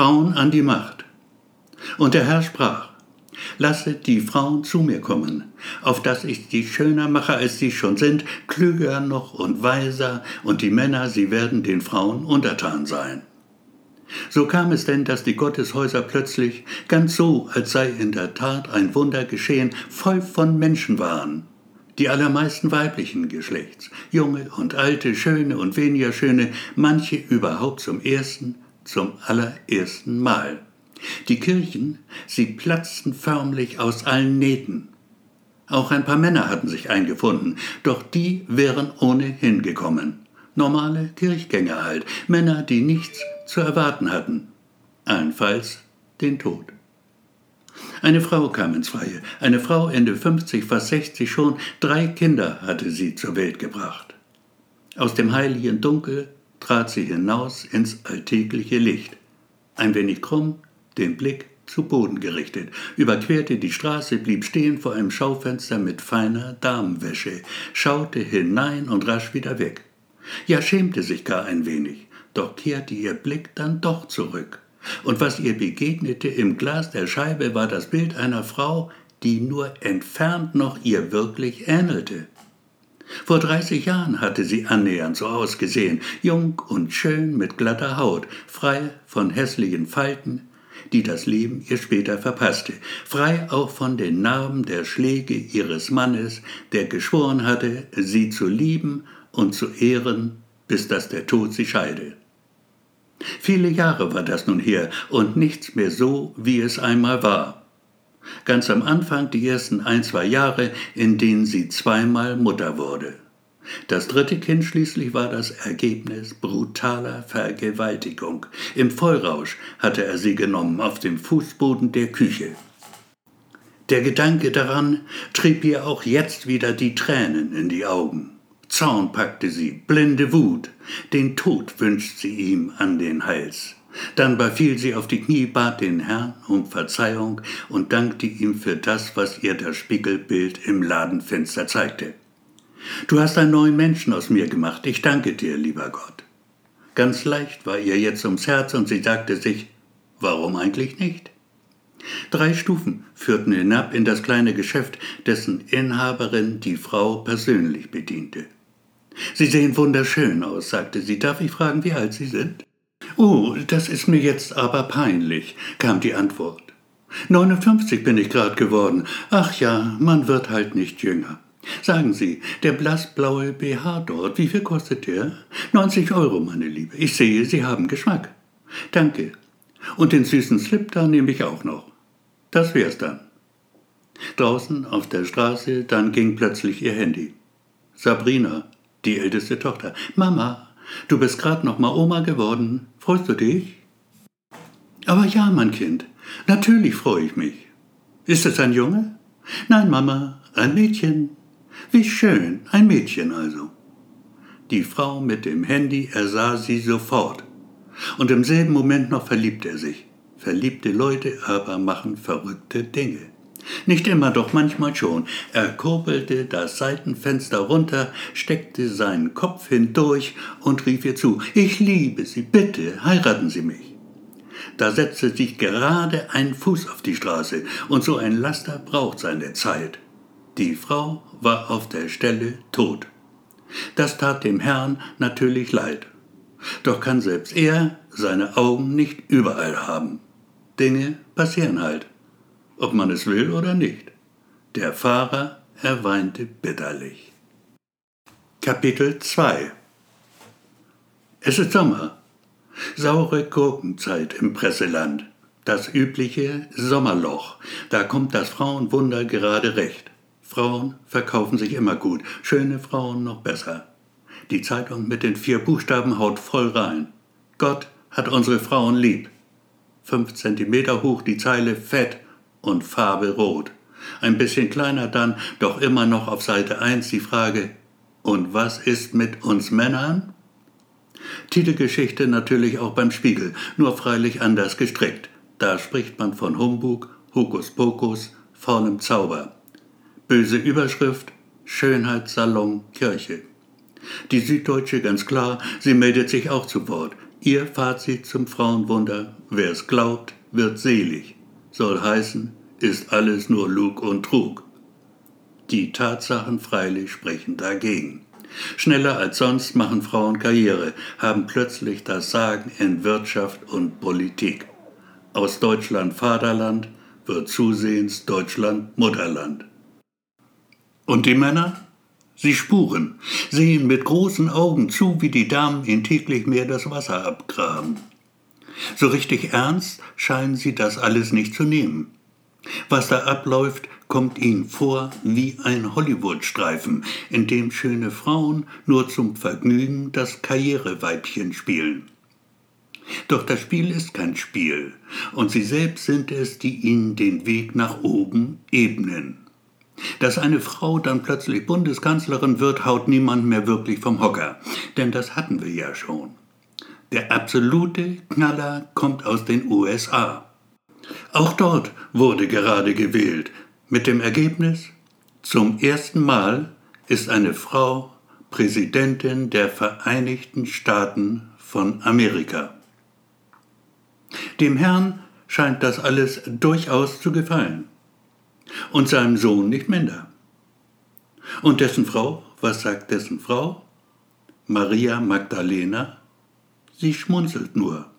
Frauen an die Macht. Und der Herr sprach, Lasset die Frauen zu mir kommen, auf dass ich sie schöner mache, als sie schon sind, klüger noch und weiser, und die Männer, sie werden den Frauen untertan sein. So kam es denn, dass die Gotteshäuser plötzlich, ganz so, als sei in der Tat ein Wunder geschehen, voll von Menschen waren, die allermeisten weiblichen Geschlechts, junge und alte, schöne und weniger schöne, manche überhaupt zum ersten, zum allerersten Mal. Die Kirchen, sie platzten förmlich aus allen Nähten. Auch ein paar Männer hatten sich eingefunden, doch die wären ohnehin gekommen. Normale Kirchgänger halt, Männer, die nichts zu erwarten hatten. Allenfalls den Tod. Eine Frau kam ins Freie, eine Frau Ende 50, fast 60 schon, drei Kinder hatte sie zur Welt gebracht. Aus dem heiligen Dunkel trat sie hinaus ins alltägliche Licht. Ein wenig krumm, den Blick zu Boden gerichtet, überquerte die Straße, blieb stehen vor einem Schaufenster mit feiner Damenwäsche, schaute hinein und rasch wieder weg. Ja, schämte sich gar ein wenig, doch kehrte ihr Blick dann doch zurück. Und was ihr begegnete im Glas der Scheibe war das Bild einer Frau, die nur entfernt noch ihr wirklich ähnelte. Vor 30 Jahren hatte sie annähernd so ausgesehen, jung und schön mit glatter Haut, frei von hässlichen Falten, die das Leben ihr später verpasste, frei auch von den Narben der Schläge ihres Mannes, der geschworen hatte, sie zu lieben und zu ehren, bis dass der Tod sie scheide. Viele Jahre war das nun her und nichts mehr so, wie es einmal war. Ganz am Anfang die ersten ein, zwei Jahre, in denen sie zweimal Mutter wurde. Das dritte Kind schließlich war das Ergebnis brutaler Vergewaltigung. Im Vollrausch hatte er sie genommen auf dem Fußboden der Küche. Der Gedanke daran trieb ihr auch jetzt wieder die Tränen in die Augen. Zorn packte sie, blinde Wut, den Tod wünscht sie ihm an den Hals. Dann befiel sie auf die Knie, bat den Herrn um Verzeihung und dankte ihm für das, was ihr das Spiegelbild im Ladenfenster zeigte. Du hast einen neuen Menschen aus mir gemacht, ich danke dir, lieber Gott. Ganz leicht war ihr jetzt ums Herz und sie sagte sich, warum eigentlich nicht? Drei Stufen führten hinab in das kleine Geschäft, dessen Inhaberin die Frau persönlich bediente. Sie sehen wunderschön aus, sagte sie. Darf ich fragen, wie alt Sie sind? Oh, das ist mir jetzt aber peinlich, kam die Antwort. 59 bin ich grad geworden. Ach ja, man wird halt nicht jünger. Sagen Sie, der blassblaue BH dort, wie viel kostet der? 90 Euro, meine Liebe. Ich sehe, Sie haben Geschmack. Danke. Und den süßen Slip da nehme ich auch noch. Das wär's dann. Draußen auf der Straße, dann ging plötzlich ihr Handy. Sabrina, die älteste Tochter. Mama, du bist gerade noch mal Oma geworden. Freust du dich? Aber ja, mein Kind, natürlich freue ich mich. Ist es ein Junge? Nein, Mama, ein Mädchen. Wie schön, ein Mädchen also. Die Frau mit dem Handy ersah sie sofort. Und im selben Moment noch verliebte er sich. Verliebte Leute aber machen verrückte Dinge. Nicht immer, doch manchmal schon. Er kurbelte das Seitenfenster runter, steckte seinen Kopf hindurch und rief ihr zu, ich liebe Sie, bitte, heiraten Sie mich. Da setzte sich gerade ein Fuß auf die Straße, und so ein Laster braucht seine Zeit. Die Frau war auf der Stelle tot. Das tat dem Herrn natürlich leid. Doch kann selbst er seine Augen nicht überall haben. Dinge passieren halt ob man es will oder nicht. Der Fahrer, er weinte bitterlich. Kapitel 2 Es ist Sommer. Saure Gurkenzeit im Presseland. Das übliche Sommerloch. Da kommt das Frauenwunder gerade recht. Frauen verkaufen sich immer gut, schöne Frauen noch besser. Die Zeitung mit den vier Buchstaben haut voll rein. Gott hat unsere Frauen lieb. Fünf Zentimeter hoch die Zeile fett und Farbe rot. Ein bisschen kleiner dann, doch immer noch auf Seite 1 die Frage, und was ist mit uns Männern? Titelgeschichte natürlich auch beim Spiegel, nur freilich anders gestrickt. Da spricht man von Humbug, Hokuspokus, faulem Zauber. Böse Überschrift, Schönheitssalon Kirche. Die Süddeutsche ganz klar, sie meldet sich auch zu Wort. Ihr Fazit zum Frauenwunder, wer es glaubt, wird selig, soll heißen, ist alles nur Lug und Trug. Die Tatsachen freilich sprechen dagegen. Schneller als sonst machen Frauen Karriere, haben plötzlich das Sagen in Wirtschaft und Politik. Aus Deutschland Vaterland wird zusehends Deutschland Mutterland. Und die Männer? Sie spuren, sehen mit großen Augen zu, wie die Damen in täglich mehr das Wasser abgraben. So richtig ernst scheinen sie das alles nicht zu nehmen. Was da abläuft, kommt ihnen vor wie ein Hollywood-Streifen, in dem schöne Frauen nur zum Vergnügen das Karriereweibchen spielen. Doch das Spiel ist kein Spiel, und sie selbst sind es, die ihnen den Weg nach oben ebnen. Dass eine Frau dann plötzlich Bundeskanzlerin wird, haut niemand mehr wirklich vom Hocker, denn das hatten wir ja schon. Der absolute Knaller kommt aus den USA. Auch dort wurde gerade gewählt, mit dem Ergebnis, zum ersten Mal ist eine Frau Präsidentin der Vereinigten Staaten von Amerika. Dem Herrn scheint das alles durchaus zu gefallen. Und seinem Sohn nicht minder. Und dessen Frau, was sagt dessen Frau? Maria Magdalena? Sie schmunzelt nur.